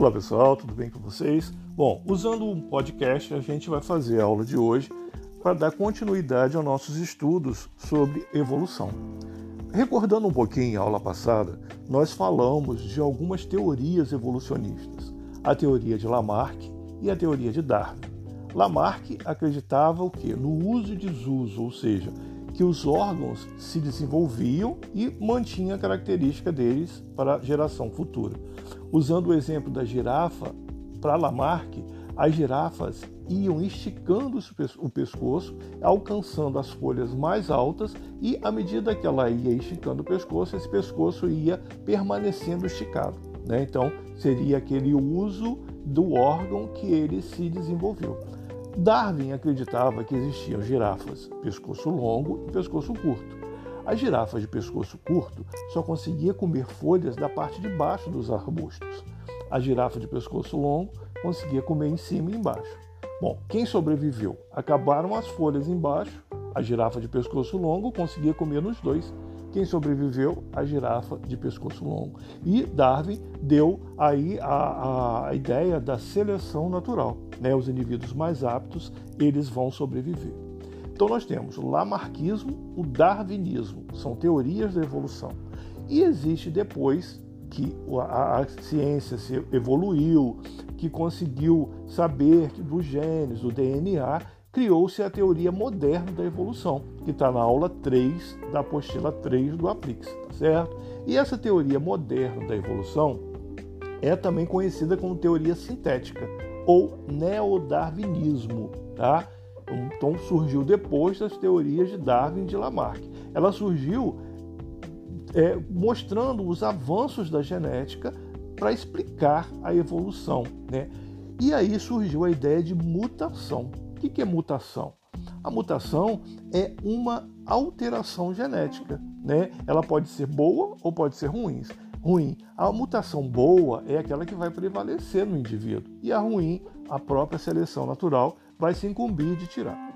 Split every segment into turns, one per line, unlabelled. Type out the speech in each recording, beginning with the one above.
Olá pessoal, tudo bem com vocês? Bom, usando um podcast, a gente vai fazer a aula de hoje para dar continuidade aos nossos estudos sobre evolução. Recordando um pouquinho a aula passada, nós falamos de algumas teorias evolucionistas: a teoria de Lamarck e a teoria de Darwin. Lamarck acreditava o que? No uso e desuso, ou seja, que os órgãos se desenvolviam e mantinha a característica deles para a geração futura. Usando o exemplo da girafa, para Lamarck, as girafas iam esticando o pescoço, alcançando as folhas mais altas, e à medida que ela ia esticando o pescoço, esse pescoço ia permanecendo esticado. Né? Então, seria aquele uso do órgão que ele se desenvolveu. Darwin acreditava que existiam girafas pescoço longo e pescoço curto. A girafa de pescoço curto só conseguia comer folhas da parte de baixo dos arbustos. A girafa de pescoço longo conseguia comer em cima e embaixo. Bom, quem sobreviveu? Acabaram as folhas embaixo, a girafa de pescoço longo conseguia comer nos dois quem sobreviveu? A girafa de pescoço longo. E Darwin deu aí a, a ideia da seleção natural. Né? Os indivíduos mais aptos, eles vão sobreviver. Então nós temos o lamarquismo, o darwinismo, são teorias da evolução. E existe depois que a, a ciência se evoluiu, que conseguiu saber dos genes, do DNA, criou-se a teoria moderna da evolução, que está na aula 3 da apostila 3 do Aplix, tá certo? E essa teoria moderna da evolução é também conhecida como teoria sintética ou neodarwinismo, tá? Então surgiu depois das teorias de Darwin e de Lamarck. Ela surgiu é, mostrando os avanços da genética para explicar a evolução, né? E aí surgiu a ideia de mutação. O que é mutação? A mutação é uma alteração genética, né? Ela pode ser boa ou pode ser ruim. Ruim. A mutação boa é aquela que vai prevalecer no indivíduo e a ruim, a própria seleção natural vai se incumbir de tirar.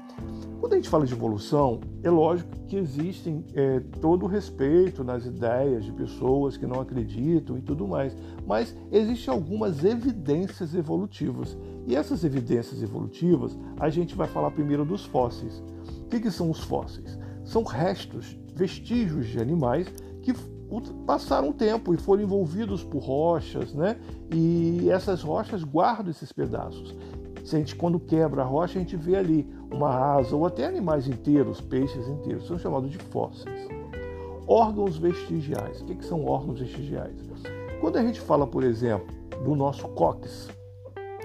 Quando a gente fala de evolução, é lógico que existem é, todo o respeito nas ideias de pessoas que não acreditam e tudo mais, mas existem algumas evidências evolutivas. E essas evidências evolutivas, a gente vai falar primeiro dos fósseis. O que, que são os fósseis? São restos, vestígios de animais que passaram tempo e foram envolvidos por rochas, né? E essas rochas guardam esses pedaços. Se a gente, quando quebra a rocha, a gente vê ali uma asa ou até animais inteiros, peixes inteiros, são chamados de fósseis. Órgãos vestigiais. O que, que são órgãos vestigiais? Quando a gente fala, por exemplo, do nosso cóccix,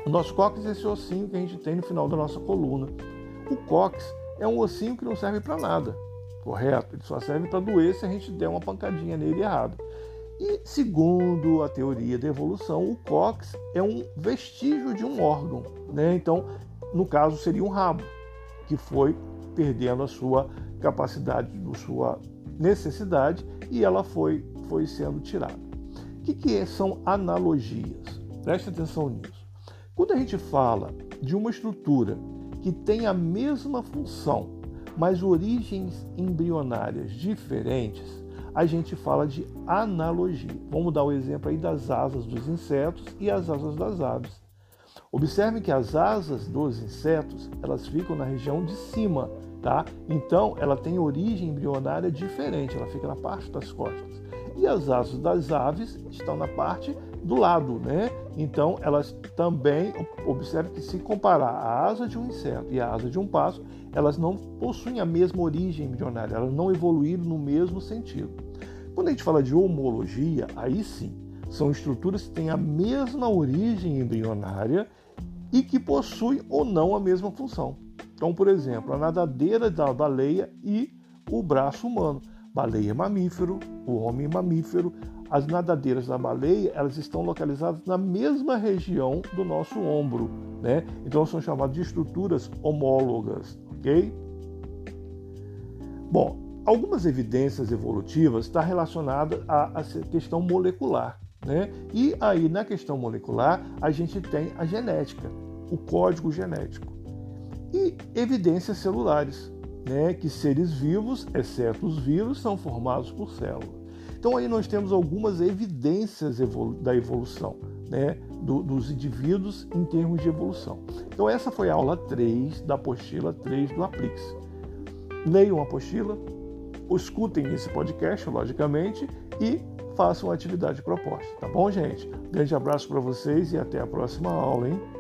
o nosso cóccix é esse ossinho que a gente tem no final da nossa coluna. O cóccix é um ossinho que não serve para nada, correto? Ele só serve para doer se a gente der uma pancadinha nele errado. E segundo a teoria da evolução, o cóccix é um vestígio de um órgão, né? Então, no caso seria um rabo que foi perdendo a sua capacidade, a sua necessidade e ela foi foi sendo tirada. O que, que são analogias? Preste atenção nisso. Quando a gente fala de uma estrutura que tem a mesma função, mas origens embrionárias diferentes, a gente fala de analogia. Vamos dar o exemplo aí das asas dos insetos e as asas das aves. Observe que as asas dos insetos, elas ficam na região de cima, tá? Então, ela tem origem embrionária diferente, ela fica na parte das costas. E as asas das aves estão na parte do lado, né? Então, elas também, observe que se comparar a asa de um inseto e a asa de um pássaro, elas não possuem a mesma origem embrionária, elas não evoluíram no mesmo sentido. Quando a gente fala de homologia, aí sim, são estruturas que têm a mesma origem embrionária e que possuem ou não a mesma função. Então, por exemplo, a nadadeira da baleia e o braço humano. Baleia é mamífero, o homem é mamífero. As nadadeiras da baleia, elas estão localizadas na mesma região do nosso ombro, né? Então são chamadas de estruturas homólogas, ok? Bom, algumas evidências evolutivas estão relacionadas à, à questão molecular, né? E aí na questão molecular a gente tem a genética, o código genético e evidências celulares, né? Que seres vivos, exceto os vírus, são formados por células. Então aí nós temos algumas evidências da evolução, né, do, dos indivíduos em termos de evolução. Então, essa foi a aula 3 da apostila 3 do Aplix. Leiam a apostila, escutem esse podcast, logicamente, e façam a atividade proposta. Tá bom, gente? Grande abraço para vocês e até a próxima aula, hein?